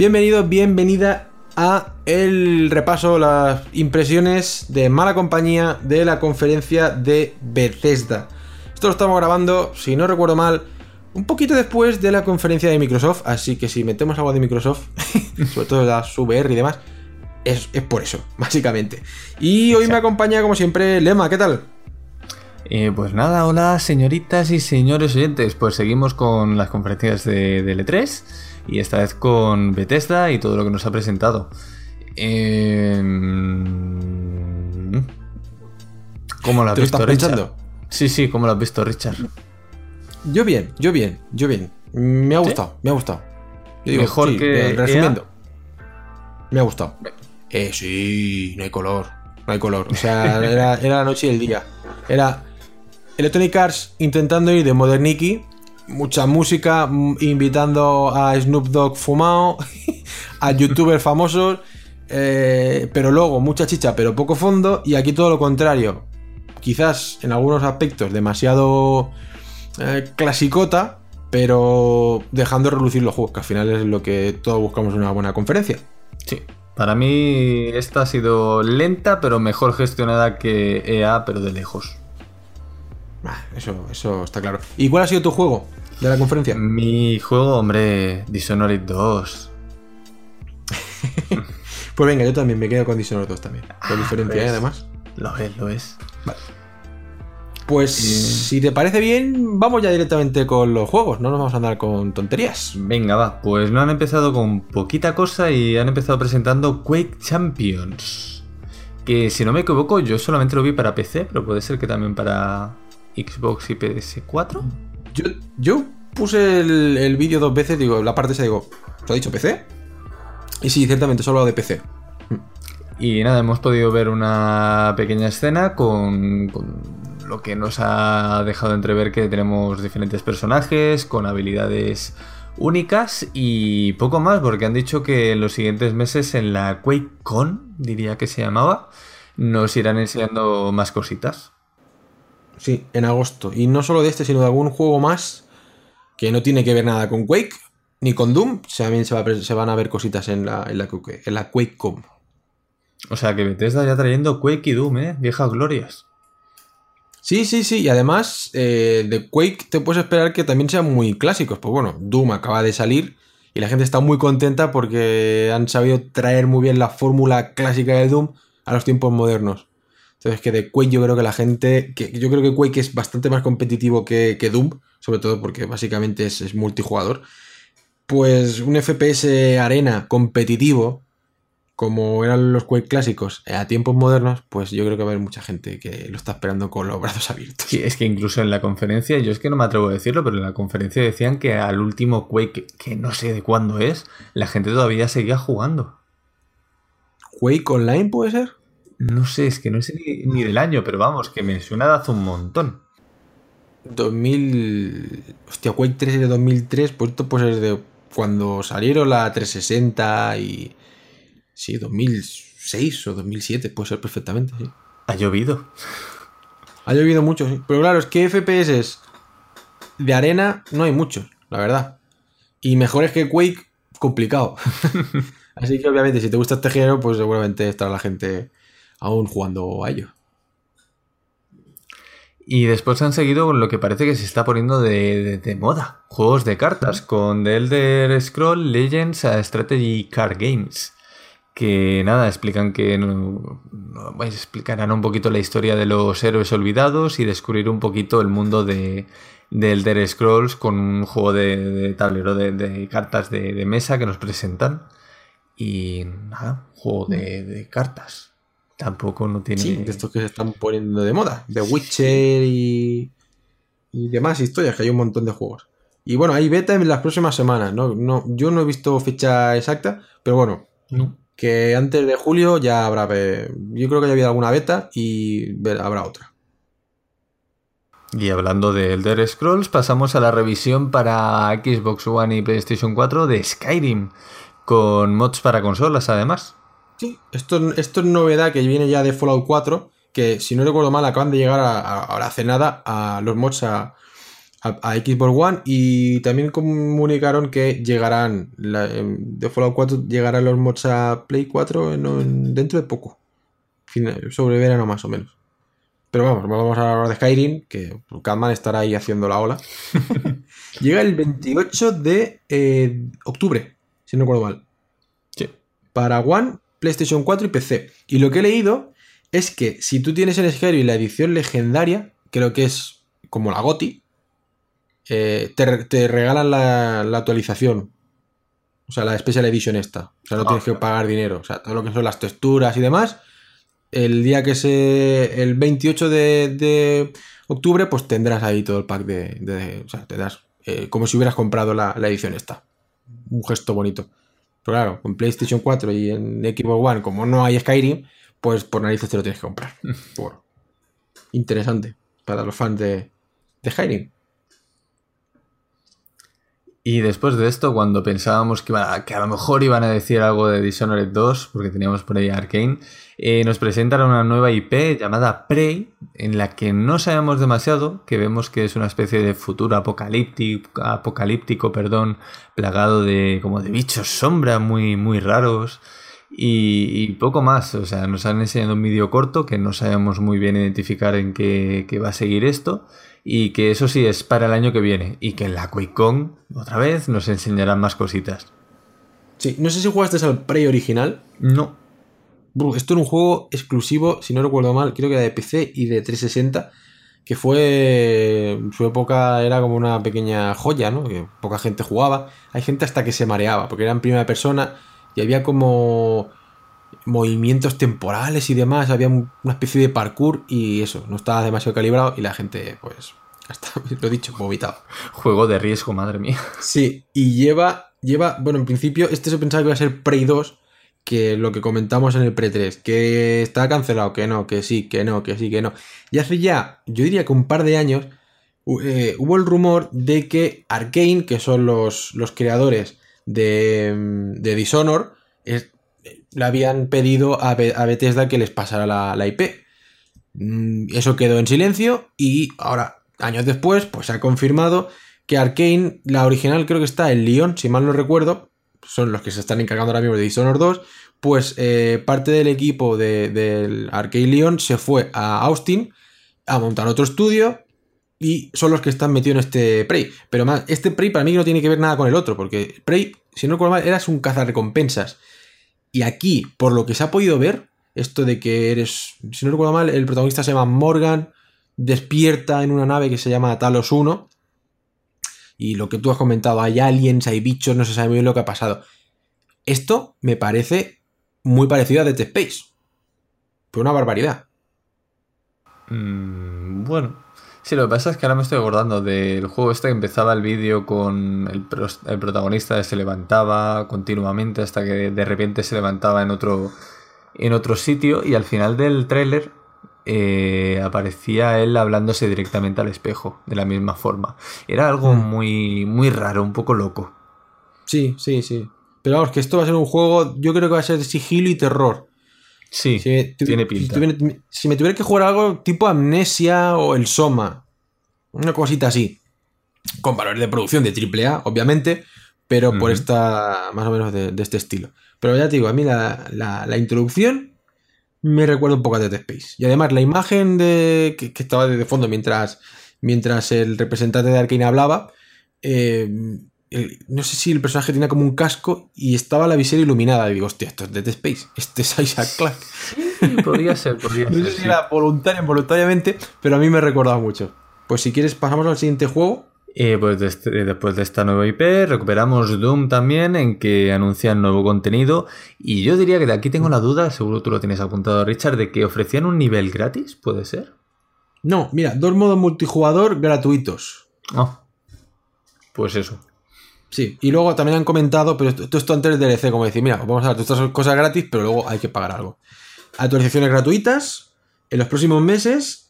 Bienvenido, bienvenida a el repaso, las impresiones de mala compañía de la conferencia de Bethesda. Esto lo estamos grabando, si no recuerdo mal, un poquito después de la conferencia de Microsoft, así que si metemos algo de Microsoft, sobre todo la VR y demás, es, es por eso, básicamente. Y hoy me acompaña, como siempre, Lema, ¿qué tal? Eh, pues nada, hola señoritas y señores oyentes, pues seguimos con las conferencias de, de L3 y esta vez con Bethesda y todo lo que nos ha presentado. Eh... ¿Cómo lo has ¿Te lo visto, estás Richard? pensando? Sí, sí, ¿cómo lo has visto, Richard? Yo bien, yo bien, yo bien. Me ha gustado, me ha gustado. Yo digo, Mejor sí, que eh, resumiendo. Me ha gustado. Eh, sí, no hay color. No hay color. O sea, era, era la noche y el día. Era Electronic Arts intentando ir de Moderniki. Mucha música, mm, invitando a Snoop Dogg fumado, a youtubers famosos, eh, pero luego mucha chicha, pero poco fondo. Y aquí todo lo contrario. Quizás en algunos aspectos demasiado eh, clasicota, pero dejando relucir los juegos, que al final es lo que todos buscamos en una buena conferencia. Sí. Para mí esta ha sido lenta, pero mejor gestionada que EA, pero de lejos. Ah, Eso, eso está claro. ¿Y cuál ha sido tu juego de la conferencia? Mi juego, hombre, Dishonored 2. Pues venga, yo también me quedo con Dishonored 2 también. Con diferencia, ves. ¿eh? además. Lo es, lo es. Pues Eh. si te parece bien, vamos ya directamente con los juegos. No nos vamos a andar con tonterías. Venga, va. Pues no han empezado con poquita cosa y han empezado presentando Quake Champions. Que si no me equivoco, yo solamente lo vi para PC, pero puede ser que también para Xbox y PS4. Yo, yo puse el, el vídeo dos veces, digo, la parte esa, digo, ¿se ha dicho PC? Y sí, ciertamente, solo de PC. Y nada, hemos podido ver una pequeña escena con, con lo que nos ha dejado entrever que tenemos diferentes personajes con habilidades únicas y poco más, porque han dicho que en los siguientes meses en la QuakeCon, diría que se llamaba, nos irán enseñando más cositas. Sí, en agosto. Y no solo de este, sino de algún juego más que no tiene que ver nada con Quake ni con Doom. También se, va a pre- se van a ver cositas en la, en la, Quake- en la QuakeCon. O sea que Bethesda ya trayendo Quake y Doom, ¿eh? Viejas glorias. Sí, sí, sí. Y además, eh, de Quake te puedes esperar que también sean muy clásicos. Pues bueno, Doom acaba de salir y la gente está muy contenta porque han sabido traer muy bien la fórmula clásica de Doom a los tiempos modernos. Entonces, que de Quake yo creo que la gente. Que, yo creo que Quake es bastante más competitivo que, que Doom, sobre todo porque básicamente es, es multijugador. Pues un FPS arena competitivo, como eran los Quake clásicos, eh, a tiempos modernos, pues yo creo que va a haber mucha gente que lo está esperando con los brazos abiertos. Sí, es que incluso en la conferencia, yo es que no me atrevo a decirlo, pero en la conferencia decían que al último Quake, que no sé de cuándo es, la gente todavía seguía jugando. ¿Quake Online puede ser? No sé, es que no sé ni, ni del año, pero vamos, que me suena de hace un montón. 2000. Hostia, Quake 3 es de 2003, pues esto puede ser de cuando salieron la 360 y. Sí, 2006 o 2007, puede ser perfectamente, sí. Ha llovido. Ha llovido mucho, sí. Pero claro, es que FPS de arena no hay muchos, la verdad. Y mejores que Quake, complicado. Así que obviamente, si te gusta este género, pues seguramente estará la gente aún jugando a ello. Y después han seguido con lo que parece que se está poniendo de, moda. Juegos de cartas, con The Elder Scroll Legends a Strategy Card Games. Que nada, explican que no, pues explicarán un poquito la historia de los héroes olvidados y descubrir un poquito el mundo de, de Elder Scrolls con un juego de, tablero de, cartas de, mesa que nos presentan. Y nada, juego de cartas. Tampoco no tiene. Sí, de estos que se están poniendo de moda. The Witcher y, y demás historias, que hay un montón de juegos. Y bueno, hay beta en las próximas semanas. ¿no? No, yo no he visto fecha exacta, pero bueno, No. que antes de julio ya habrá. Yo creo que ya había alguna beta y habrá otra. Y hablando de Elder Scrolls, pasamos a la revisión para Xbox One y PlayStation 4 de Skyrim, con mods para consolas además. Sí, esto, esto es novedad que viene ya de Fallout 4, que si no recuerdo mal acaban de llegar a, a- ahora hace nada a los mods a, a, Xbox One y también comunicaron que llegarán, em, de Fallout 4 llegarán los mods a Play 4 dentro de poco, sobre verano más o menos. Pero vamos, vamos a hablar de Skyrim, que Catman estará ahí haciendo la ola. Llega el 28 de eh, octubre, si no recuerdo mal. Sí. Para One, PlayStation 4 y PC. Y lo que he leído es que si tú tienes el Skyrim la edición legendaria, creo que es como la GOTI, eh, te, regalan la, actualización. O sea, la Special Edition esta. O sea, no tienes que pagar dinero. O sea, todo lo que son las texturas y demás. El día que se. El 28 de, octubre, pues tendrás ahí todo el pack de. o sea, te das. Eh, como si hubieras comprado la, edición esta. Un gesto bonito. Pero claro, con PlayStation 4 y en Xbox One, como no hay Skyrim, pues por narices te lo tienes que comprar. Por... Interesante para los fans de, de Skyrim. Y después de esto, cuando pensábamos que, a, que a lo mejor iban a decir algo de Dishonored 2, porque teníamos por ahí Arkane, eh, nos presentan una nueva IP llamada Prey, en la que no sabemos demasiado, que vemos que es una especie de futuro apocalíptico, apocalíptico perdón, plagado de como de bichos sombra muy, muy raros. Y, poco más, o sea, nos han enseñado un vídeo corto que no sabemos muy bien identificar en qué, qué va a seguir esto y que eso sí es para el año que viene y que en la QuakeCon otra vez nos enseñarán más cositas. Sí, no sé si jugaste al Prey original. No. esto era un juego exclusivo, si no recuerdo mal, creo que era de PC y de 360, que fue en su época era como una pequeña joya, ¿no? Que poca gente jugaba. Hay gente hasta que se mareaba, porque era en primera persona y había como movimientos temporales y demás, había una especie de parkour y eso, no estaba demasiado calibrado y la gente, pues, hasta lo he dicho, vomitado. Juego de riesgo, madre mía. Sí, y lleva, lleva, bueno, en principio, este se pensaba que iba a ser Prey 2, que lo que comentamos en el Pre 3, que está cancelado, que no, que sí, que no, que sí, que no. Y hace ya, yo diría que un par de años, eh, hubo el rumor de que Arkane, que son los, los creadores de, de Dishonor, es, le habían pedido a, Bethesda que les pasara la, IP. Mm, eso quedó en silencio y ahora, años después, pues se ha confirmado que Arkane, la original creo que está en Lyon, si mal no recuerdo, son los que se están encargando ahora mismo de Dishonored 2, pues eh, parte del equipo de, Arkane Lyon se fue a Austin a montar otro estudio y son los que están metidos en este Prey. Pero más, este Prey para mí no tiene que ver nada con el otro, porque Prey, si no recuerdo mal, eras un cazarrecompensas. Y aquí, por lo que se ha podido ver, esto de que eres, si no recuerdo mal, el protagonista se llama Morgan, despierta en una nave que se llama Talos 1. Y lo que tú has comentado, hay aliens, hay bichos, no se sabe muy bien lo que ha pasado. Esto me parece muy parecido a Dead Space. Fue una barbaridad. Mm, bueno, Sí, lo que pasa es que ahora me estoy acordando del juego este que empezaba el vídeo con el, protagonista se levantaba continuamente hasta que de repente se levantaba en otro, en otro sitio y al final del tráiler eh, aparecía él hablándose directamente al espejo de la misma forma. Era algo hmm. muy, muy raro, un poco loco. Sí, sí, sí. Pero vamos, que esto va a ser un juego, yo creo que va a ser sigilo y terror. Sí, tiene pinta. Si, me tuviera que jugar algo tipo Amnesia o el Soma, una cosita así, con valores de producción de AAA, obviamente, pero por esta, más o menos de, este estilo. Pero ya te digo, a mí la, introducción me recuerda un poco a Dead Space. Y además la imagen de, que, estaba de fondo mientras, mientras el representante de Arkane hablaba, eh, no sé si el personaje tenía como un casco y estaba la visera iluminada. Y digo, hostia, esto es Dead Space. Este es Isaac Clarke. podría ser, podría ser. No sé si era voluntario involuntariamente, pero a mí me recordaba mucho. Pues si quieres, pasamos al siguiente juego. Eh, pues este, después de esta nueva IP, recuperamos Doom también, en que anuncian nuevo contenido. Y yo diría que de aquí tengo la duda, seguro tú lo tienes apuntado, Richard, de que ofrecían un nivel gratis, ¿puede ser? No, mira, dos modos multijugador gratuitos. Ah, pues eso. Sí, y luego también han comentado, pero esto, esto antes del DLC, como decir, mira, vamos a dar todas estas cosas gratis, pero luego hay que pagar algo. Actualizaciones gratuitas en los próximos meses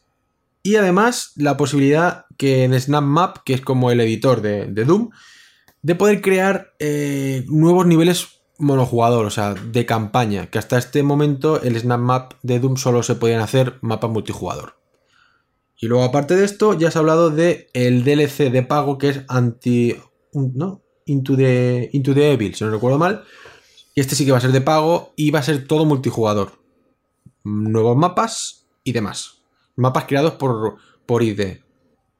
y además la posibilidad que en SnapMap, que es como el editor de, Doom, de poder crear eh, nuevos niveles monojugador, o sea, de campaña, que hasta este momento el SnapMap de Doom solo se podían hacer mapas multijugador. Y luego, aparte de esto, ya has hablado de el DLC de pago que es anti. ¿No? Into the, Into the Evil, si no recuerdo mal. Y este sí que va a ser de pago y va a ser todo multijugador. Nuevos mapas y demás. Mapas creados por, por ID.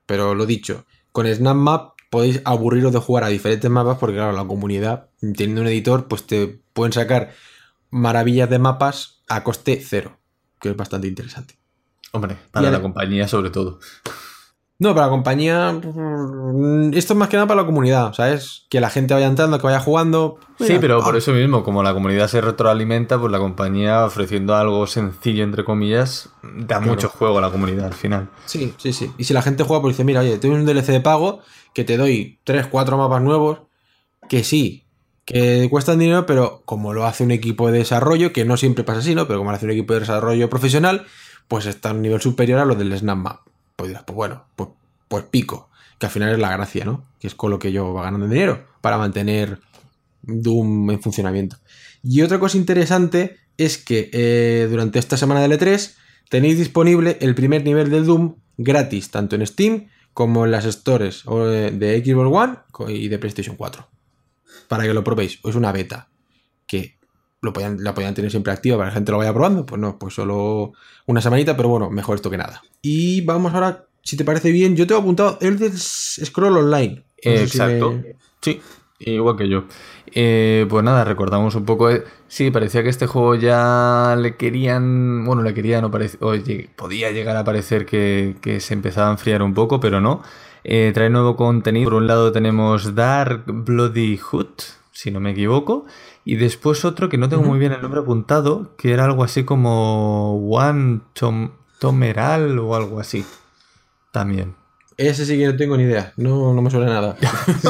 Pero lo dicho, con SnapMap podéis aburriros de jugar a diferentes mapas porque, claro, la comunidad, teniendo un editor, pues te pueden sacar maravillas de mapas a coste cero, que es bastante interesante. Hombre, para la compañía sobre todo. No, para la compañía. Mm, esto es más que nada para la comunidad, ¿sabes? Que la gente vaya entrando, que vaya jugando. Sí, pero por eso mismo, como la comunidad se retroalimenta, pues la compañía ofreciendo algo sencillo, entre comillas, da mucho juego a la comunidad al final. Sí, sí, sí. Y si la gente juega, pues dice, mira, oye, tengo un DLC de pago que te doy 3, 4 mapas nuevos, que sí, que cuestan dinero, pero como lo hace un equipo de desarrollo, que no siempre pasa así, ¿no? Pero como lo hace un equipo de desarrollo profesional, pues está a un nivel superior a lo del SnapMap. Pues dirás, pues bueno, pues, pues pico, que al final es la gracia, ¿no? Que es con lo que yo va ganando dinero para mantener Doom en funcionamiento. Y otra cosa interesante es que eh, durante esta semana de E3 tenéis disponible el primer nivel del Doom gratis, tanto en Steam como en las stores de Xbox One y de PlayStation 4. Para que lo probéis. Es una beta que lo la podían tener siempre activa para que la gente lo vaya probando. Pues no, pues solo una semanita, pero bueno, mejor esto que nada. Y vamos ahora, si te parece bien, yo te he apuntado el de Scroll Online. Exacto. Sí, igual que yo. Eh, pues nada, recordamos un poco. Eh, sí, parecía que este juego ya le querían. Bueno, le querían, oye, podía llegar a parecer que, se empezaba a enfriar un poco, pero no. Eh, trae nuevo contenido. Por un lado tenemos Dark Bloody Hood, si no me equivoco. Y después otro que no tengo muy bien el nombre apuntado, que era algo así como One Tomeral o algo así. También. Ese sí que no tengo ni idea. No, no me suena nada.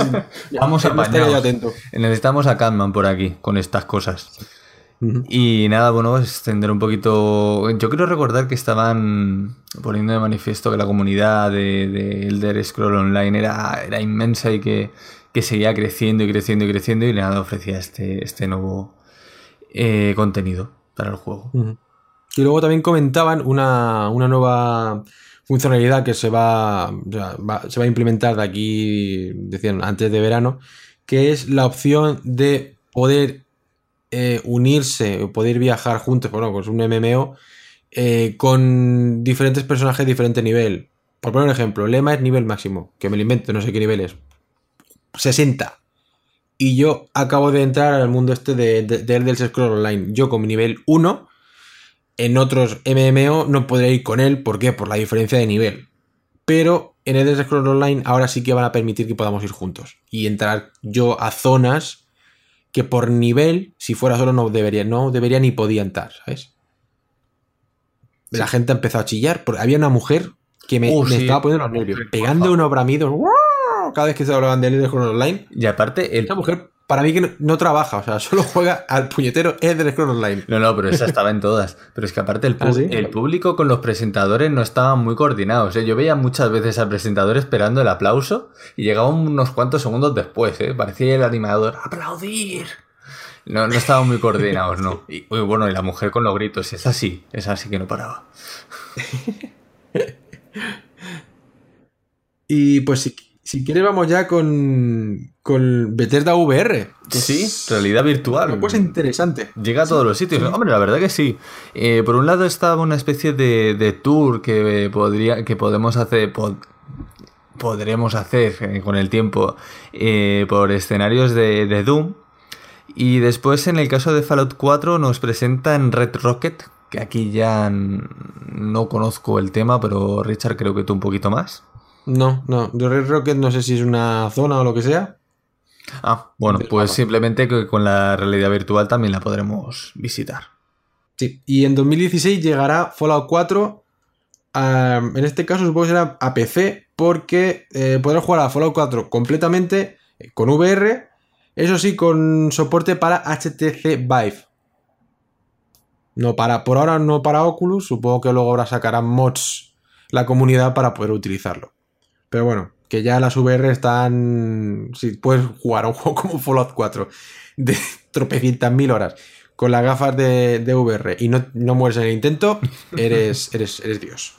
Vamos a atento. Necesitamos a Catman por aquí con estas cosas. Y nada, bueno, extender un poquito. Yo quiero recordar que estaban poniendo de manifiesto que la comunidad de, Elder Scroll Online era, era inmensa y que, seguía creciendo y creciendo y creciendo y nada ofrecía este, este nuevo eh, contenido para el juego. Y luego también comentaban una, una nueva funcionalidad que se va, se va a implementar de aquí, decían, antes de verano, que es la opción de poder eh, unirse o poder viajar juntos, bueno, pues un MMO, eh, con diferentes personajes de diferente nivel. Por poner un ejemplo, Lema es nivel máximo, que me lo invento, no sé qué nivel es. 60. Y yo acabo de entrar al mundo este de, de, de Elder Scrolls Online. Yo con mi nivel 1 en otros MMO no podré ir con él, ¿por qué? Por la diferencia de nivel. Pero en Elder Scrolls Online ahora sí que van a permitir que podamos ir juntos y entrar yo a zonas que por nivel, si fuera solo, no debería, no debería ni podía entrar, ¿sabes? La gente ha empezado a chillar, porque había una mujer que me, uh, estaba poniendo los nervios, pegando unos bramidos cada vez que se hablaban de Elder Scrolls Online. Y aparte, esta mujer para mí que no, trabaja, o sea, solo juega al puñetero Elder Scrolls Online. No, no, pero esa estaba en todas. Pero es que aparte el, ¿Ah, el público con los presentadores no estaban muy coordinados. ¿eh? Yo veía muchas veces al presentador esperando el aplauso y llegaba unos cuantos segundos después, ¿eh? Parecía el animador, ¡aplaudir! No, no estaban muy coordinados, no. Y bueno, y la mujer con los gritos, es así, es así que no paraba. y pues sí si quieres, vamos ya con, con Bethesda VR. Sí, realidad virtual. Pues interesante. Llega a todos los sitios. Hombre, la verdad que sí. Eh, por un lado estaba una especie de, tour que, podría, que podemos hacer. podremos hacer eh, con el tiempo eh, por escenarios de, de, Doom. Y después, en el caso de Fallout 4, nos presentan Red Rocket, que aquí ya no conozco el tema, pero Richard creo que tú un poquito más. No, no. De Red Rocket no sé si es una zona o lo que sea. Ah, bueno, pues simplemente que con la realidad virtual también la podremos visitar. Sí, y en 2016 llegará Fallout 4. en este caso supongo que será a PC porque eh, podrás jugar a Fallout 4 completamente eh, con VR. Eso sí, con soporte para HTC Vive. No para, por ahora no para Oculus. Supongo que luego ahora sacarán mods la comunidad para poder utilizarlo. Pero bueno, que ya las VR están. Si puedes jugar a un juego como Fallout 4 de tropecientas mil horas con las gafas de, VR y no, no, mueres en el intento, eres, eres, eres Dios.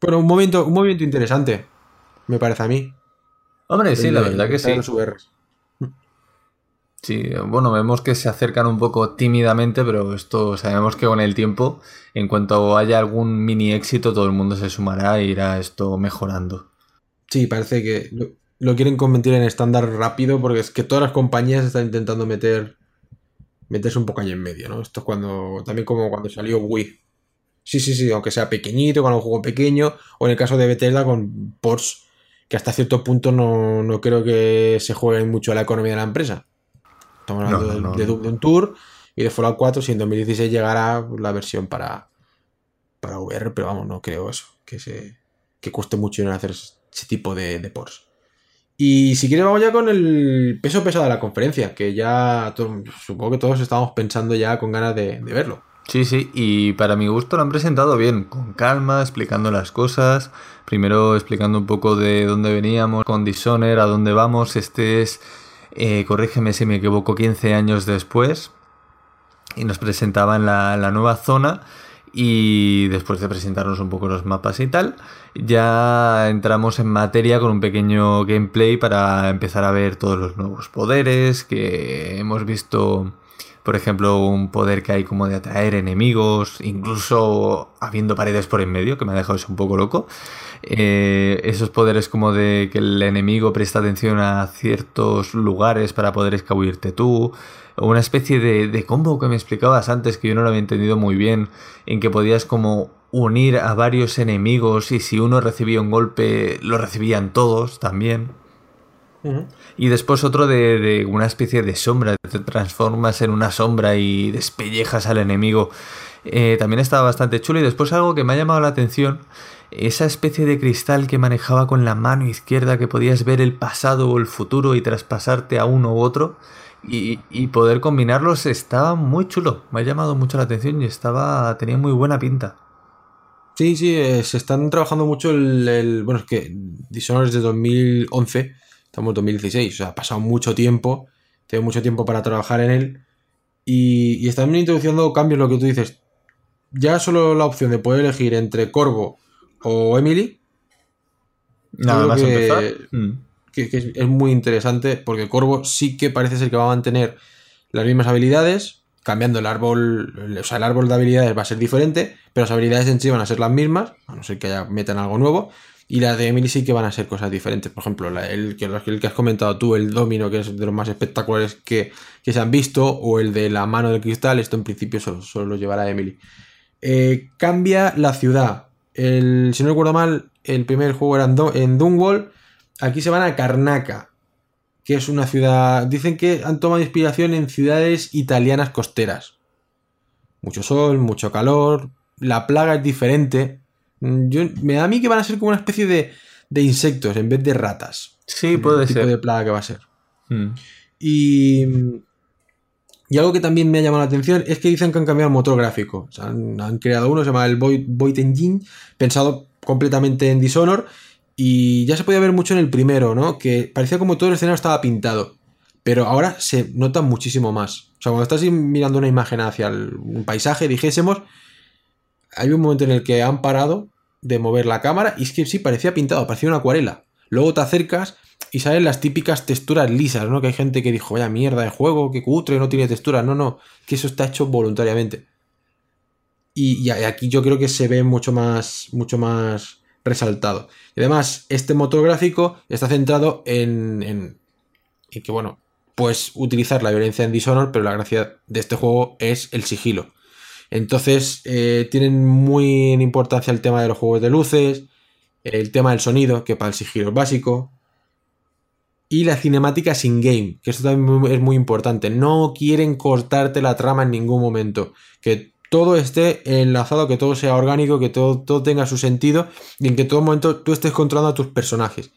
Pero un movimiento, un movimiento interesante, me parece a mí. Hombre, sí, la de- verdad que de sí. Sí, bueno, vemos que se acercan un poco tímidamente, pero esto sabemos que con el tiempo, en cuanto haya algún mini éxito, todo el mundo se sumará e irá esto mejorando. Sí, parece que lo, quieren convertir en estándar rápido porque es que todas las compañías están intentando meter meterse un poco ahí en medio, ¿no? Esto es cuando también como cuando salió Wii. Sí, sí, sí, aunque sea pequeñito, con un juego pequeño, o en el caso de Bethesda con ports que hasta cierto punto no, no creo que se jueguen mucho a la economía de la empresa. Estamos hablando no, no. de, de un Tour y de Fallout 4, si en 2016 llegará la versión para, para VR, pero vamos, no creo eso, que, se, que cueste mucho dinero hacer ese tipo de, de ports. Y si quieres vamos ya con el peso pesado de la conferencia, que ya supongo que todos estábamos pensando ya con ganas de, de verlo. Sí, sí, y para mi gusto lo han presentado bien, con calma, explicando las cosas. Primero explicando un poco de dónde veníamos con Dishonored, a dónde vamos. Este es, eh, corrígeme si me equivoco, 15 años después. Y nos presentaban la, la nueva zona. Y después de presentarnos un poco los mapas y tal, ya entramos en materia con un pequeño gameplay para empezar a ver todos los nuevos poderes que hemos visto por ejemplo, un poder que hay como de atraer enemigos, incluso habiendo paredes por en medio, que me ha dejado eso un poco loco. Eh, esos poderes como de que el enemigo presta atención a ciertos lugares para poder escabullirte tú. O una especie de, de combo que me explicabas antes, que yo no lo había entendido muy bien, en que podías como unir a varios enemigos y si uno recibía un golpe, lo recibían todos también. Y después otro de, de una especie de sombra. Te transformas en una sombra y despellejas al enemigo. Eh, también estaba bastante chulo. Y después algo que me ha llamado la atención. Esa especie de cristal que manejaba con la mano izquierda que podías ver el pasado o el futuro y traspasarte a uno u otro. Y, y poder combinarlos estaba muy chulo. Me ha llamado mucho la atención y estaba. tenía muy buena pinta. Sí, sí, eh, se están trabajando mucho el, el- Bueno, es que Dishonored es de 2011, estamos en 2016, o sea, ha pasado mucho tiempo, tengo mucho tiempo para trabajar en él, y, y están introduciendo cambios, lo que tú dices. Ya solo la opción de poder elegir entre Corvo o Emily, Nada más que- empezar. mm. que, que es, es muy interesante, porque Corvo sí que parece ser que va a mantener las mismas habilidades, cambiando el árbol, o sea, el árbol de habilidades va a ser diferente, pero las habilidades en sí van a ser las mismas, a no ser que haya, metan algo nuevo, y las de Emily sí que van a ser cosas diferentes. Por ejemplo, el, que, el que has comentado tú, el domino, que es de los más espectaculares que, que se han visto, o el de la mano del cristal, esto en principio solo, solo lo llevará Emily. Eh, cambia la ciudad. El, si no recuerdo mal, el primer juego era en, en Dunwall. Aquí se van a Karnaka, que es una ciudad. Dicen que han tomado inspiración en ciudades italianas costeras. Mucho sol, mucho calor. La plaga es diferente. Mm, Yo, me da a mí que van a ser como una especie de, de insectos en vez de ratas. Sí, puede el tipo ser. de plaga que va a ser. Mm. Y, y algo que también me ha llamado la atención es que dicen que han cambiado el motor gráfico. O sea, han, han creado uno, se llama el Void, Void Engine, pensado completamente en Dishonored. Y ya se podía ver mucho en el primero, ¿no? Que parecía como todo el escenario estaba pintado. Pero ahora se nota muchísimo más. O sea, cuando estás mirando una imagen hacia el- un paisaje, dijésemos, hay un momento en el que han parado de mover la cámara y es que sí, parecía pintado, parecía una acuarela. Luego te acercas y salen las típicas texturas lisas, ¿no? Que hay gente que dijo, vaya mierda de juego, que cutre, no tiene textura. No, no, que eso está hecho voluntariamente. Y, aquí yo creo que se ve mucho más, mucho más resaltado. Y además, este motor gráfico está centrado en, en, en que, bueno, pues utilizar la violencia en Dishonored, pero la gracia de este juego es el sigilo. Entonces, eh, tienen muy en importancia el tema de los juegos de luces, el tema del sonido, que para el sigilo es básico, y la cinemática sin game, que esto también es muy importante. No quieren cortarte la trama en ningún momento. Que todo esté enlazado, que todo sea orgánico, que todo, tenga su sentido y en que todo momento tú estés controlando a tus personajes.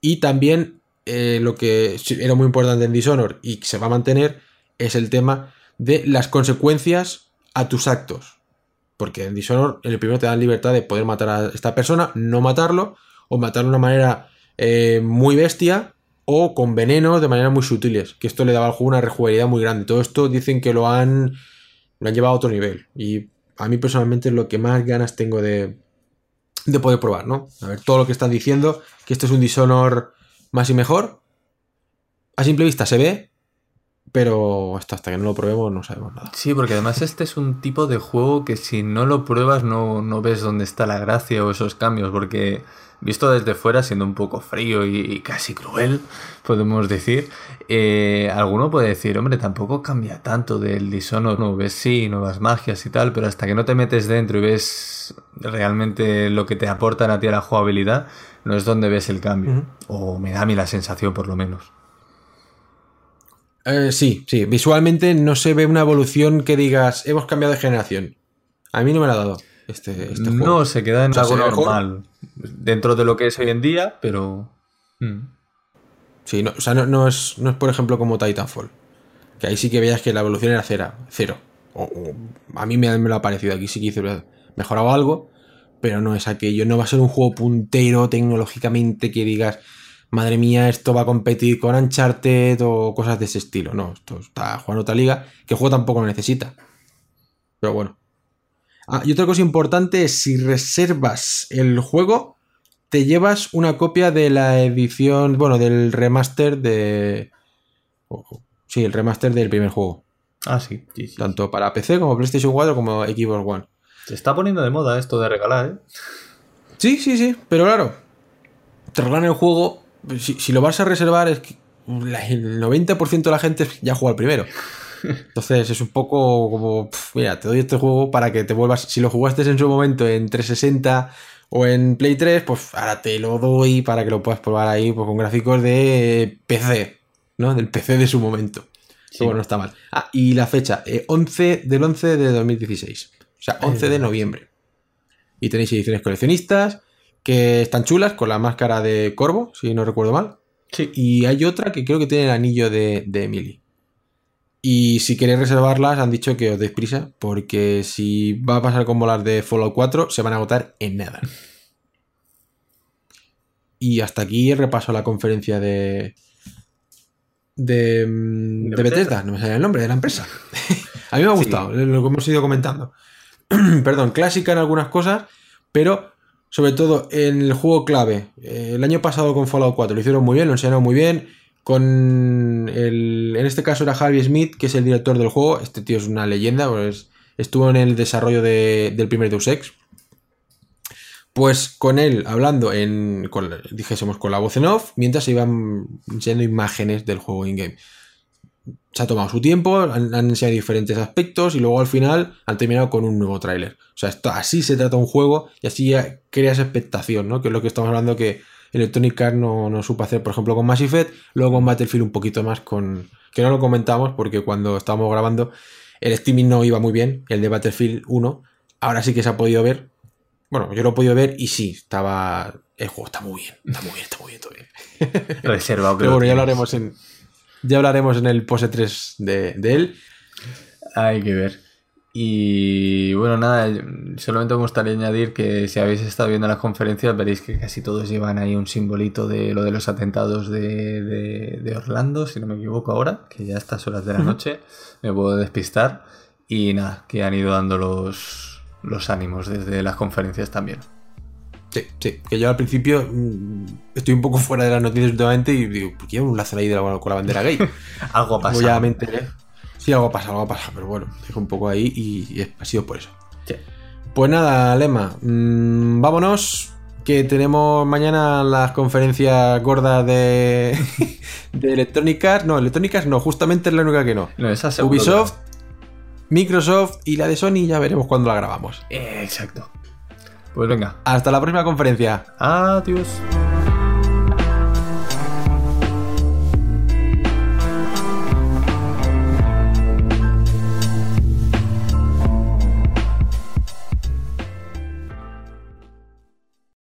Y también eh, lo que era muy importante en Dishonored y que se va a mantener es el tema de las consecuencias a tus actos. Porque en Dishonored, en el primero te dan libertad de poder matar a esta persona, no matarlo, o matarlo de una manera eh, muy bestia, o con venenos de manera muy sutiles. Que esto le daba al juego una rejugabilidad muy grande. Todo esto dicen que lo han, lo han llevado a otro nivel. Y a mí personalmente es lo que más ganas tengo de, de poder probar, ¿no? A ver, todo lo que están diciendo, que esto es un Dishonor más y mejor. A simple vista se ve, pero hasta, hasta que no lo probemos no sabemos nada. Sí, porque además este es un tipo de juego que si no lo pruebas no, no ves dónde está la gracia o esos cambios, porque visto desde fuera, siendo un poco frío y, casi cruel, podemos decir, eh, alguno puede decir, hombre, tampoco cambia tanto del Dishonored, no ves sí, nuevas magias y tal, pero hasta que no te metes dentro y ves realmente lo que te aportan a ti a la jugabilidad, no es donde ves el cambio, o me da a mí la sensación por lo menos. Eh, sí, sí, visualmente no se ve una evolución que digas, hemos cambiado de generación. A mí no me la ha dado. Este, este no, se queda en algo normal. Dentro de lo que es hoy en día, pero. Mm. Sí, no, o sea, no, es, no es, por ejemplo, como Titanfall. Que ahí sí que veías que la evolución era cero. cero. O, a mí me, me, lo ha parecido. Aquí sí que hice, mejoraba algo, pero no es aquello. No va a ser un juego puntero tecnológicamente que digas, madre mía, esto va a competir con Uncharted o cosas de ese estilo. No, esto está jugando otra liga que el juego tampoco lo necesita. Pero bueno. Ah, y otra cosa importante es si reservas el juego, te llevas una copia de la edición, bueno, del remaster de... sí, el remaster del primer juego. Ah, sí, Tanto para PC como PlayStation 4 como Xbox One. Se está poniendo de moda esto de regalar, ¿eh? Sí, sí, sí, pero claro, te regalan el juego, si, si lo vas a reservar es que el 90% de la gente ya juega el primero. Entonces es un poco como, mira, te doy este juego para que te vuelvas, si lo jugaste en su momento en 360 o en Play 3, pues ahora te lo doy para que lo puedas probar ahí pues, con gráficos de PC, ¿no? Del PC de su momento. Sí. bueno, está mal. Ah, y la fecha, 11 eh, del 11 de 2016. O sea, 11 de noviembre. Y tenéis ediciones coleccionistas que están chulas con la máscara de Corvo, si no recuerdo mal. Sí. Y hay otra que creo que tiene el anillo de, de Emily. Y si queréis reservarlas, han dicho que os deis prisa, porque si va a pasar como las de Fallout 4, se van a agotar en nada. Y hasta aquí repaso la conferencia de. De, mm, de, Bethesda, no me sale el nombre de la empresa. a mí me ha gustado lo que hemos ido comentando. Perdón, clásica en algunas cosas, pero sobre todo en el juego clave. Eh, el año pasado con Fallout 4 lo hicieron muy bien, lo enseñaron muy bien con el, en este caso era Harvey Smith, que es el director del juego. Este tío es una leyenda, pues estuvo en el desarrollo del primer Deus Ex. Pues con él hablando en, dijésemos, con la voz en off, mientras se iban enseñando imágenes del juego in-game. Se ha tomado su tiempo, han, enseñado diferentes aspectos y luego al final han terminado con un nuevo tráiler. O sea, esto, así se trata un juego y así ya creas expectación, ¿no? Que es lo que estamos hablando que Electronic Arts no, no supo hacer, por ejemplo, con Mass Effect, luego con Battlefield un poquito más con... que no lo comentamos porque cuando estábamos grabando el streaming no iba muy bien, el de Battlefield 1, ahora sí que se ha podido ver. Bueno, yo lo he podido ver y sí, estaba... El juego está muy bien, está muy bien, está muy bien, todo bien. Reservado, Pero bueno, ya hablaremos en... Ya hablaremos en el pose 3 de, de él. Hay que ver. Y bueno, nada, solamente me gustaría añadir que si habéis estado viendo las conferencias veréis que casi todos llevan ahí un simbolito de lo de los atentados de, Orlando, si no me equivoco ahora, que ya a estas horas de la noche me puedo despistar. Y nada, que han ido dando los, los ánimos desde las conferencias también. Sí, sí, que yo al principio mm, estoy un poco fuera de las noticias últimamente y digo, ¿por qué hay un láser ahí de la, con la bandera gay? Algo ha pasado. ya me enteré. Sí, algo pasa, algo pasa, pero bueno, dejo un poco ahí y, ha sido por eso. Pues nada, Lema, mmm, vámonos, que tenemos mañana las conferencias gordas de, de Electronic Arts. No, Electronic Arts no, justamente es la única que no. no esa Ubisoft, Microsoft y la de Sony ya veremos cuándo la grabamos. exacto. Pues venga. Hasta la próxima conferencia. Adiós.